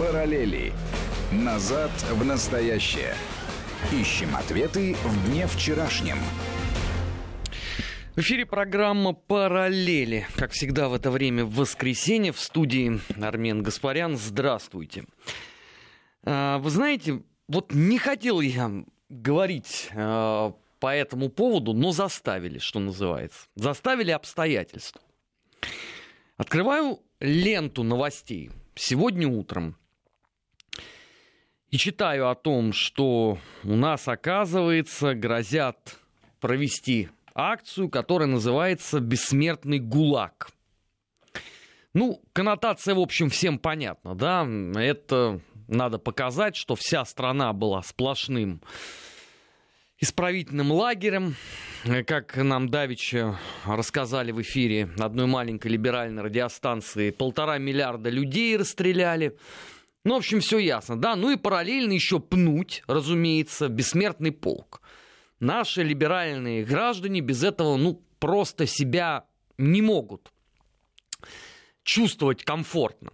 Параллели. Назад в настоящее. Ищем ответы в дне вчерашнем. В эфире программа «Параллели». Как всегда в это время в воскресенье в студии Армен Гаспарян. Здравствуйте. А, вы знаете, вот не хотел я говорить а, по этому поводу, но заставили, что называется. Заставили обстоятельства. Открываю ленту новостей сегодня утром и читаю о том, что у нас, оказывается, грозят провести акцию, которая называется «Бессмертный ГУЛАГ». Ну, коннотация, в общем, всем понятна, да? Это надо показать, что вся страна была сплошным исправительным лагерем, как нам давеча рассказали в эфире одной маленькой либеральной радиостанции, полтора миллиарда людей расстреляли. Ну, в общем, все ясно, да. Ну и параллельно еще пнуть, разумеется, бессмертный полк. Наши либеральные граждане без этого, ну, просто себя не могут чувствовать комфортно.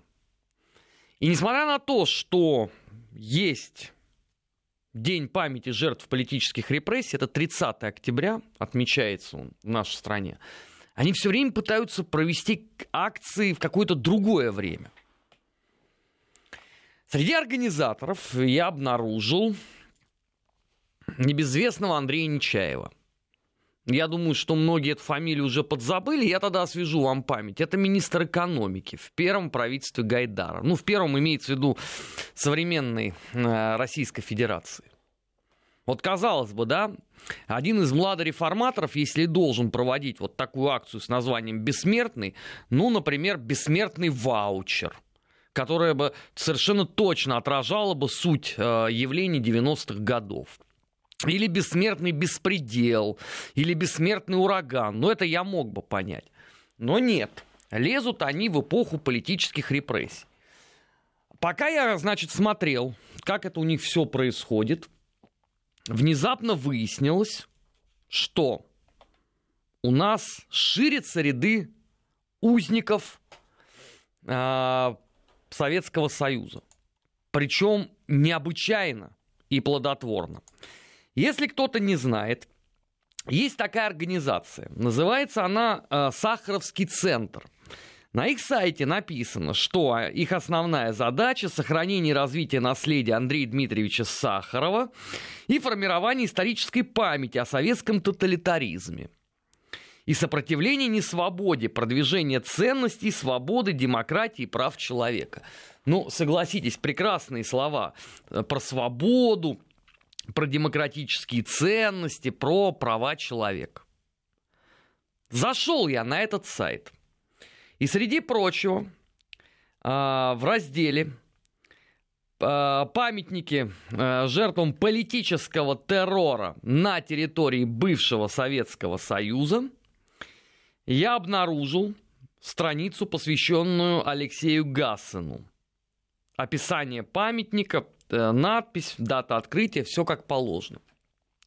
И несмотря на то, что есть День памяти жертв политических репрессий, это 30 октября, отмечается он в нашей стране, они все время пытаются провести акции в какое-то другое время. Среди организаторов я обнаружил небезвестного Андрея Нечаева. Я думаю, что многие эту фамилию уже подзабыли. Я тогда освежу вам память. Это министр экономики в первом правительстве Гайдара. Ну, в первом имеется в виду современной э, Российской Федерации. Вот казалось бы, да, один из младореформаторов, если должен проводить вот такую акцию с названием «Бессмертный», ну, например, «Бессмертный ваучер», которая бы совершенно точно отражала бы суть э, явлений 90-х годов или бессмертный беспредел, или бессмертный ураган. Но это я мог бы понять. Но нет. Лезут они в эпоху политических репрессий. Пока я, значит, смотрел, как это у них все происходит, внезапно выяснилось, что у нас ширятся ряды узников э, Советского Союза. Причем необычайно и плодотворно. Если кто-то не знает, есть такая организация. Называется она э, Сахаровский центр. На их сайте написано, что их основная задача – сохранение и развитие наследия Андрея Дмитриевича Сахарова и формирование исторической памяти о советском тоталитаризме и сопротивление несвободе, продвижение ценностей, свободы, демократии прав человека. Ну, согласитесь, прекрасные слова э, про свободу, про демократические ценности, про права человека. Зашел я на этот сайт. И среди прочего, а, в разделе а, памятники а, жертвам политического террора на территории бывшего Советского Союза я обнаружил страницу, посвященную Алексею Гассену. Описание памятника, Э, надпись, дата открытия, все как положено.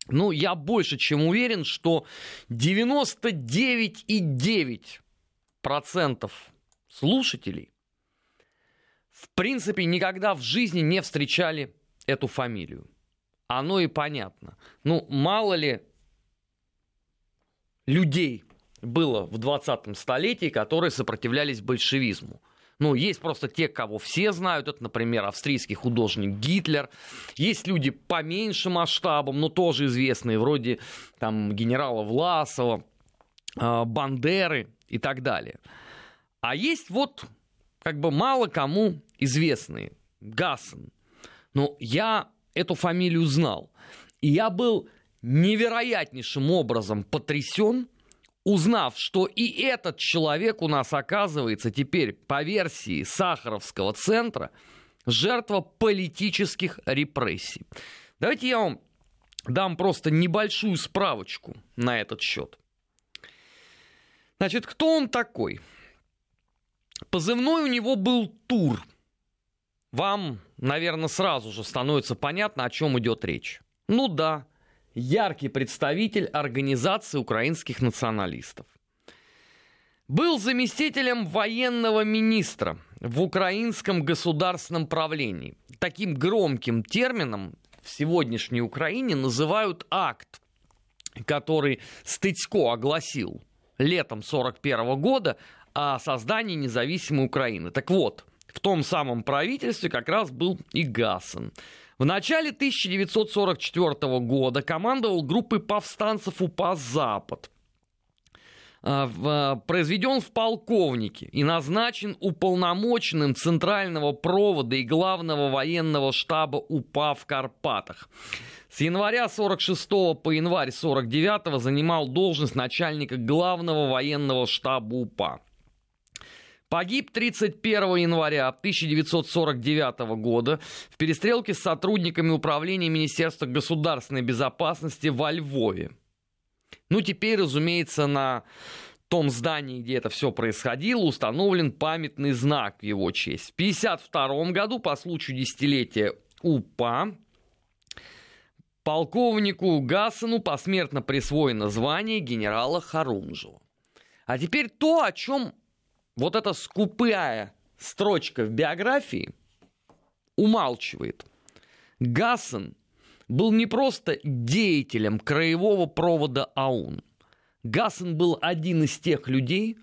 Ну, я больше чем уверен, что 99,9% слушателей в принципе никогда в жизни не встречали эту фамилию. Оно и понятно. Ну, мало ли людей было в 20 столетии, которые сопротивлялись большевизму. Ну, есть просто те, кого все знают. Это, например, австрийский художник Гитлер. Есть люди поменьше масштабом, но тоже известные, вроде там генерала Власова, а, Бандеры и так далее. А есть вот как бы мало кому известные. Гассен. Но я эту фамилию знал. И я был невероятнейшим образом потрясен, узнав, что и этот человек у нас оказывается теперь по версии Сахаровского центра жертва политических репрессий. Давайте я вам дам просто небольшую справочку на этот счет. Значит, кто он такой? Позывной у него был Тур. Вам, наверное, сразу же становится понятно, о чем идет речь. Ну да, яркий представитель организации украинских националистов. Был заместителем военного министра в украинском государственном правлении. Таким громким термином в сегодняшней Украине называют акт, который Стыцко огласил летом 1941 года о создании независимой Украины. Так вот, в том самом правительстве как раз был и Гассен. В начале 1944 года командовал группой повстанцев УПА «Запад». А, а, произведен в полковнике и назначен уполномоченным Центрального провода и главного военного штаба УПА в Карпатах. С января 46 по январь 49 занимал должность начальника главного военного штаба УПА. Погиб 31 января 1949 года в перестрелке с сотрудниками управления Министерства государственной безопасности во Львове. Ну, теперь, разумеется, на том здании, где это все происходило, установлен памятный знак в его честь. В 1952 году, по случаю десятилетия УПА, полковнику Гасану посмертно присвоено звание генерала Харунжева. А теперь то, о чем вот эта скупая строчка в биографии умалчивает. Гассан был не просто деятелем краевого провода АУН. Гассан был один из тех людей,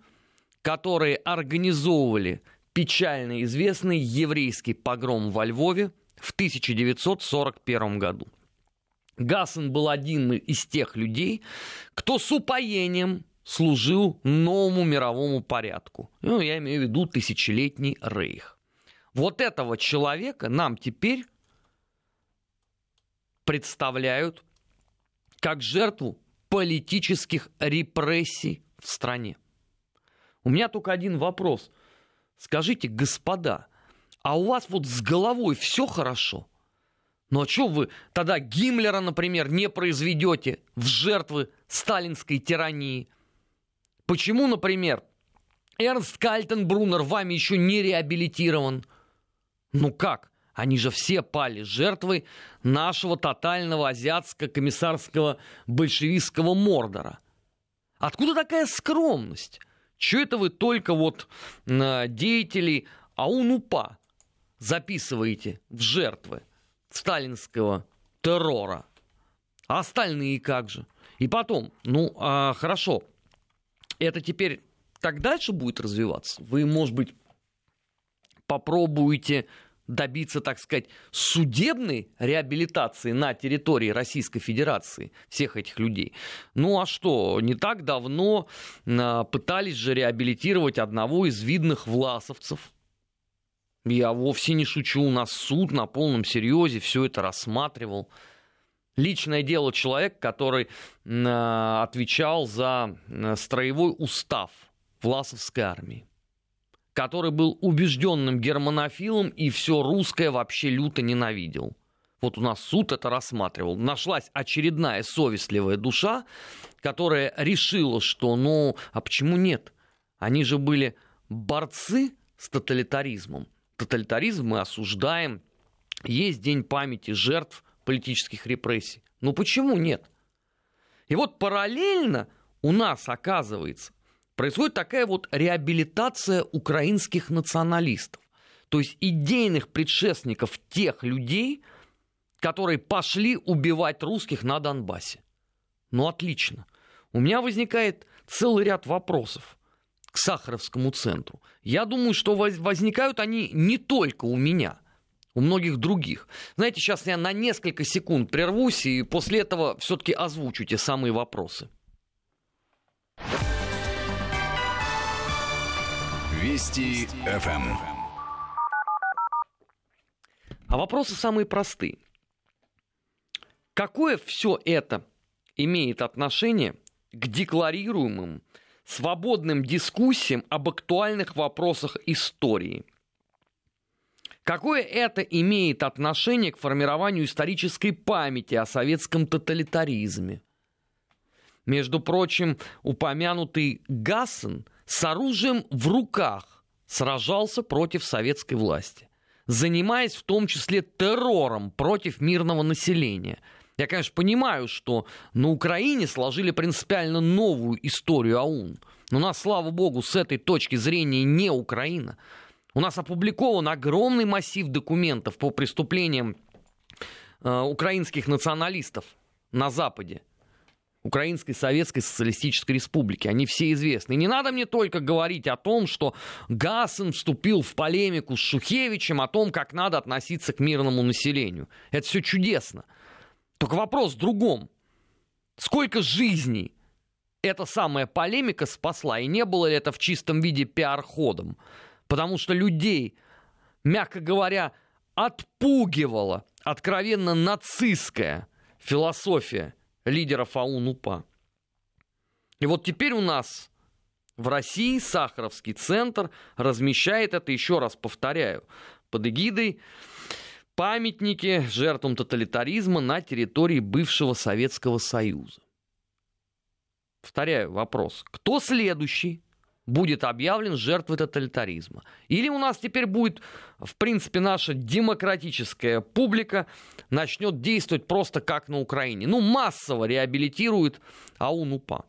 которые организовывали печально известный еврейский погром во Львове в 1941 году. Гассан был один из тех людей, кто с упоением служил новому мировому порядку. Ну, я имею в виду тысячелетний рейх. Вот этого человека нам теперь представляют как жертву политических репрессий в стране. У меня только один вопрос. Скажите, господа, а у вас вот с головой все хорошо? Ну а что вы тогда Гиммлера, например, не произведете в жертвы сталинской тирании? Почему, например, Эрнст Кальтенбруннер вами еще не реабилитирован? Ну как? Они же все пали жертвой нашего тотального азиатско-комиссарского большевистского мордора. Откуда такая скромность? Чего это вы только вот деятелей АУН-УПА записываете в жертвы сталинского террора? А остальные как же? И потом, ну, а, хорошо, это теперь так дальше будет развиваться? Вы, может быть, попробуете добиться, так сказать, судебной реабилитации на территории Российской Федерации всех этих людей. Ну а что, не так давно а, пытались же реабилитировать одного из видных власовцев. Я вовсе не шучу, у нас суд на полном серьезе все это рассматривал личное дело человека, который э, отвечал за э, строевой устав Власовской армии, который был убежденным германофилом и все русское вообще люто ненавидел. Вот у нас суд это рассматривал. Нашлась очередная совестливая душа, которая решила, что ну, а почему нет? Они же были борцы с тоталитаризмом. Тоталитаризм мы осуждаем. Есть день памяти жертв политических репрессий. Ну почему нет? И вот параллельно у нас, оказывается, происходит такая вот реабилитация украинских националистов. То есть идейных предшественников тех людей, которые пошли убивать русских на Донбассе. Ну отлично. У меня возникает целый ряд вопросов к Сахаровскому центру. Я думаю, что возникают они не только у меня – у многих других. Знаете, сейчас я на несколько секунд прервусь и после этого все-таки озвучу те самые вопросы. Вести ФМ. Эм. А вопросы самые простые. Какое все это имеет отношение к декларируемым свободным дискуссиям об актуальных вопросах истории – Какое это имеет отношение к формированию исторической памяти о советском тоталитаризме? Между прочим, упомянутый Гассен с оружием в руках сражался против советской власти, занимаясь в том числе террором против мирного населения. Я, конечно, понимаю, что на Украине сложили принципиально новую историю АУН. Но нас, слава богу, с этой точки зрения не Украина – У нас опубликован огромный массив документов по преступлениям э, украинских националистов на Западе. Украинской Советской Социалистической Республики. Они все известны. И не надо мне только говорить о том, что Гасен вступил в полемику с Шухевичем о том, как надо относиться к мирному населению. Это все чудесно. Только вопрос в другом. Сколько жизней эта самая полемика спасла? И не было ли это в чистом виде пиар-ходом? Потому что людей, мягко говоря, отпугивала откровенно нацистская философия лидеров АУН-УПА. И вот теперь у нас в России Сахаровский центр размещает это, еще раз повторяю, под эгидой памятники жертвам тоталитаризма на территории бывшего Советского Союза. Повторяю вопрос. Кто следующий будет объявлен жертвой тоталитаризма? Или у нас теперь будет, в принципе, наша демократическая публика начнет действовать просто как на Украине? Ну, массово реабилитирует АУН-УПА.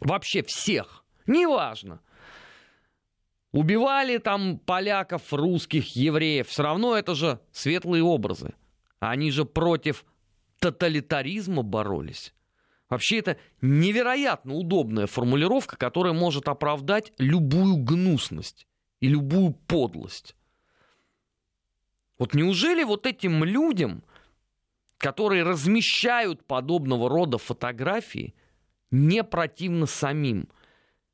Вообще всех. Неважно. Убивали там поляков, русских, евреев. Все равно это же светлые образы. Они же против тоталитаризма боролись. Вообще это невероятно удобная формулировка, которая может оправдать любую гнусность и любую подлость. Вот неужели вот этим людям, которые размещают подобного рода фотографии, не противно самим?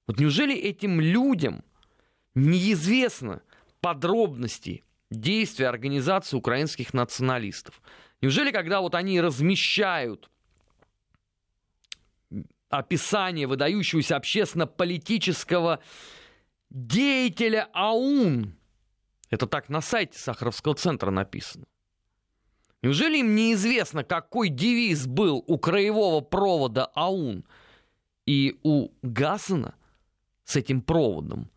Вот неужели этим людям неизвестно подробности действий организации украинских националистов. Неужели, когда вот они размещают описание выдающегося общественно-политического деятеля АУН, это так на сайте Сахаровского центра написано, Неужели им неизвестно, какой девиз был у краевого провода АУН и у Гасена с этим проводом?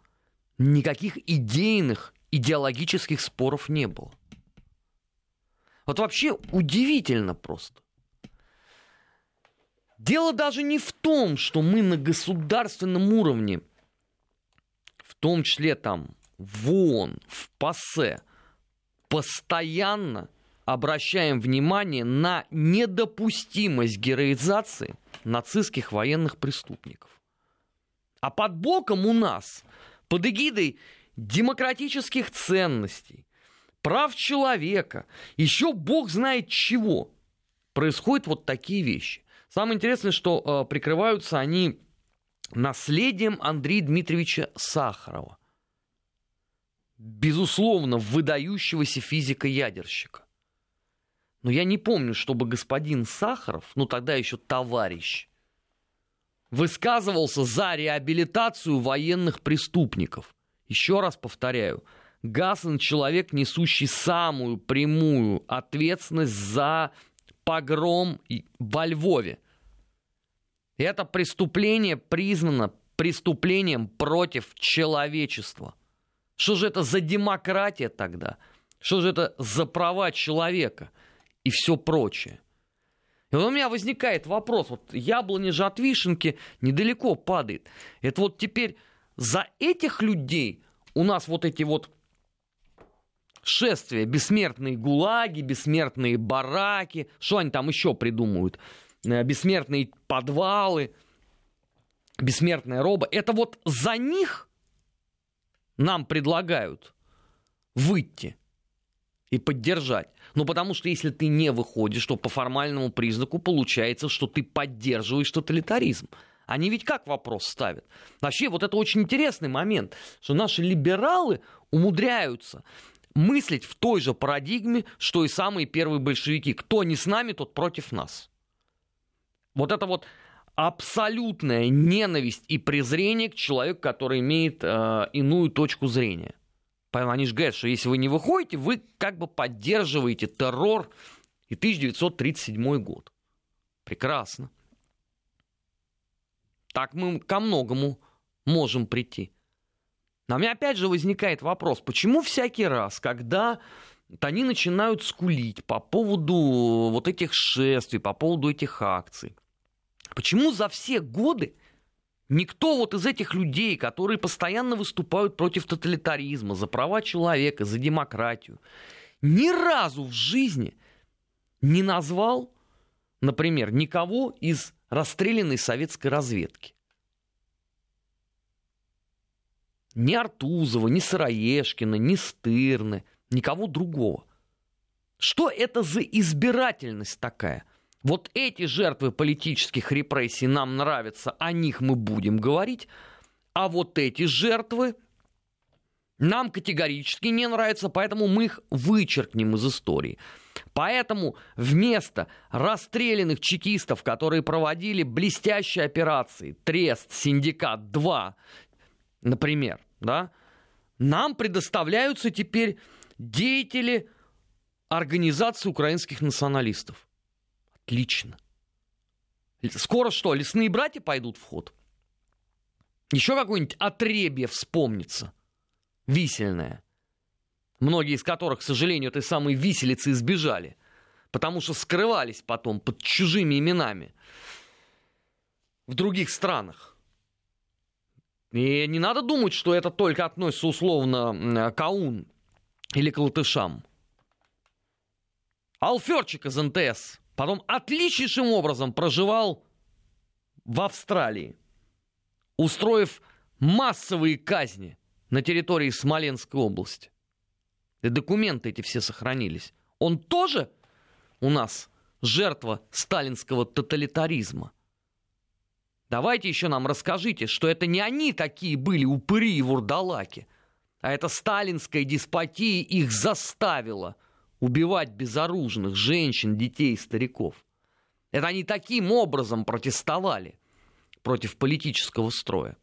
никаких идейных, идеологических споров не было. Вот вообще удивительно просто. Дело даже не в том, что мы на государственном уровне, в том числе там в ООН, в ПАСЕ, постоянно обращаем внимание на недопустимость героизации нацистских военных преступников. А под боком у нас под эгидой демократических ценностей, прав человека, еще бог знает чего, происходят вот такие вещи. Самое интересное, что э, прикрываются они наследием Андрея Дмитриевича Сахарова. Безусловно, выдающегося физика-ядерщика. Но я не помню, чтобы господин Сахаров, ну тогда еще товарищ, высказывался за реабилитацию военных преступников. Еще раз повторяю, Гасен человек, несущий самую прямую ответственность за погром во Львове. Это преступление признано преступлением против человечества. Что же это за демократия тогда? Что же это за права человека? И все прочее. И вот у меня возникает вопрос, вот яблони же от вишенки недалеко падает. Это вот теперь за этих людей у нас вот эти вот шествия, бессмертные гулаги, бессмертные бараки, что они там еще придумают, бессмертные подвалы, бессмертная роба. Это вот за них нам предлагают выйти и поддержать. Ну, потому что если ты не выходишь, то по формальному признаку получается, что ты поддерживаешь тоталитаризм. Они ведь как вопрос ставят? Вообще, вот это очень интересный момент, что наши либералы умудряются мыслить в той же парадигме, что и самые первые большевики. Кто не с нами, тот против нас. Вот это вот абсолютная ненависть и презрение к человеку, который имеет э, иную точку зрения. Они же говорят, что если вы не выходите, вы как бы поддерживаете террор и 1937 год. Прекрасно. Так мы ко многому можем прийти. Но у меня опять же возникает вопрос, почему всякий раз, когда они начинают скулить по поводу вот этих шествий, по поводу этих акций, почему за все годы Никто вот из этих людей, которые постоянно выступают против тоталитаризма, за права человека, за демократию, ни разу в жизни не назвал, например, никого из расстрелянной советской разведки. Ни Артузова, ни Сыроежкина, ни Стырны, никого другого. Что это за избирательность такая? Вот эти жертвы политических репрессий нам нравятся, о них мы будем говорить, а вот эти жертвы нам категорически не нравятся, поэтому мы их вычеркнем из истории. Поэтому вместо расстрелянных чекистов, которые проводили блестящие операции, Трест, Синдикат 2, например, да, нам предоставляются теперь деятели организации украинских националистов. Отлично. Скоро что, лесные братья пойдут в ход? Еще какое-нибудь отребье вспомнится. Висельное. Многие из которых, к сожалению, этой самой виселицы избежали. Потому что скрывались потом под чужими именами в других странах. И не надо думать, что это только относится условно к АУН или к латышам. Алферчик из НТС потом отличнейшим образом проживал в Австралии, устроив массовые казни на территории Смоленской области. И документы эти все сохранились. Он тоже у нас жертва сталинского тоталитаризма – Давайте еще нам расскажите, что это не они такие были упыри и вурдалаки, а это сталинская деспотия их заставила убивать безоружных женщин, детей стариков. Это они таким образом протестовали против политического строя.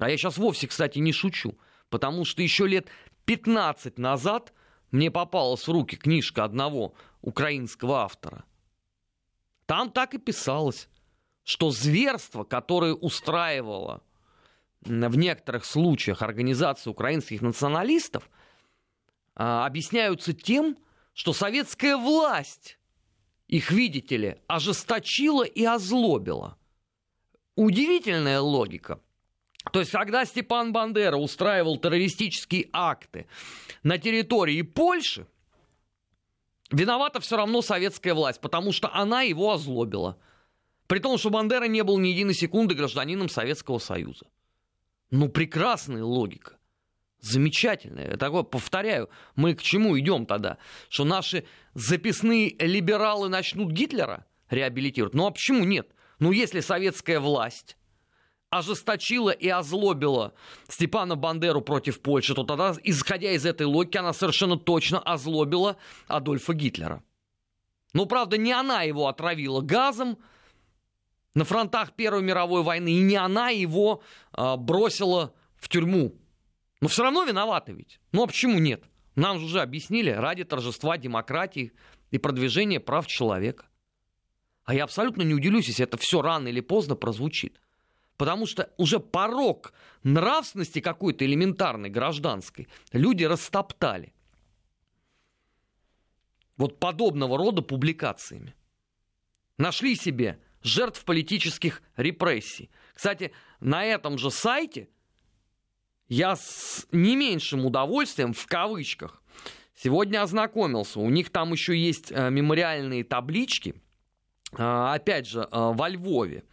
А я сейчас вовсе, кстати, не шучу, потому что еще лет 15 назад мне попалась в руки книжка одного украинского автора. Там так и писалось что зверство, которое устраивало в некоторых случаях организация украинских националистов, объясняются тем, что советская власть их, видите ли, ожесточила и озлобила. Удивительная логика. То есть, когда Степан Бандера устраивал террористические акты на территории Польши, виновата все равно советская власть, потому что она его озлобила. При том, что Бандера не был ни единой секунды гражданином Советского Союза. Ну, прекрасная логика. Замечательная. Такое, повторяю, мы к чему идем тогда? Что наши записные либералы начнут Гитлера реабилитировать? Ну а почему нет? Ну если советская власть ожесточила и озлобила Степана Бандеру против Польши, то тогда, исходя из этой логики, она совершенно точно озлобила Адольфа Гитлера. Ну, правда, не она его отравила газом, на фронтах Первой мировой войны, и не она его э, бросила в тюрьму. Но все равно виноваты ведь. Ну а почему нет? Нам же уже объяснили, ради торжества демократии и продвижения прав человека. А я абсолютно не удивлюсь, если это все рано или поздно прозвучит. Потому что уже порог нравственности какой-то элементарной, гражданской, люди растоптали. Вот подобного рода публикациями. Нашли себе жертв политических репрессий. Кстати, на этом же сайте я с не меньшим удовольствием, в кавычках, сегодня ознакомился. У них там еще есть э, мемориальные таблички, э, опять же, э, во Львове,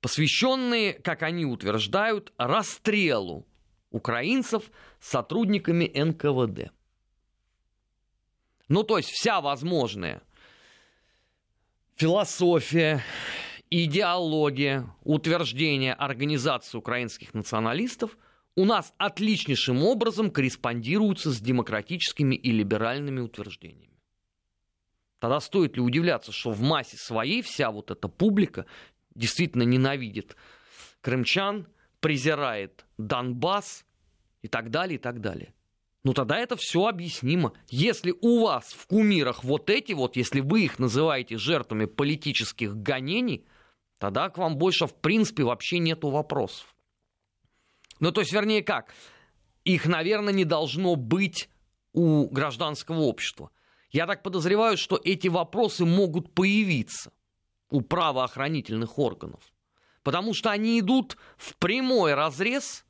посвященные, как они утверждают, расстрелу украинцев сотрудниками НКВД. Ну, то есть вся возможная философия, идеология, утверждения организации украинских националистов у нас отличнейшим образом корреспондируются с демократическими и либеральными утверждениями. Тогда стоит ли удивляться, что в массе своей вся вот эта публика действительно ненавидит крымчан, презирает Донбасс и так далее, и так далее ну тогда это все объяснимо. Если у вас в кумирах вот эти вот, если вы их называете жертвами политических гонений, тогда к вам больше в принципе вообще нету вопросов. Ну то есть, вернее как, их, наверное, не должно быть у гражданского общества. Я так подозреваю, что эти вопросы могут появиться у правоохранительных органов. Потому что они идут в прямой разрез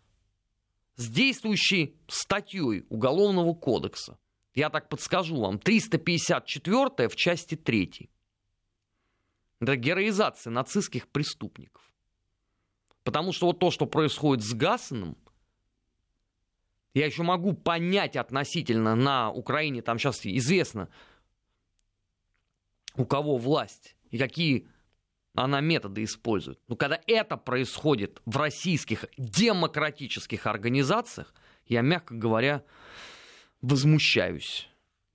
с действующей статьей Уголовного кодекса. Я так подскажу вам. 354 в части 3. Это героизация нацистских преступников. Потому что вот то, что происходит с Гасаном, я еще могу понять относительно на Украине, там сейчас известно, у кого власть и какие она методы использует. Но когда это происходит в российских демократических организациях, я, мягко говоря, возмущаюсь.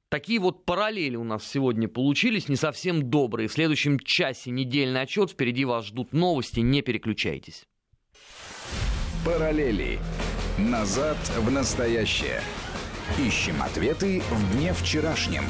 Такие вот параллели у нас сегодня получились, не совсем добрые. В следующем часе недельный отчет. Впереди вас ждут новости, не переключайтесь. Параллели. Назад в настоящее. Ищем ответы в дне вчерашнем.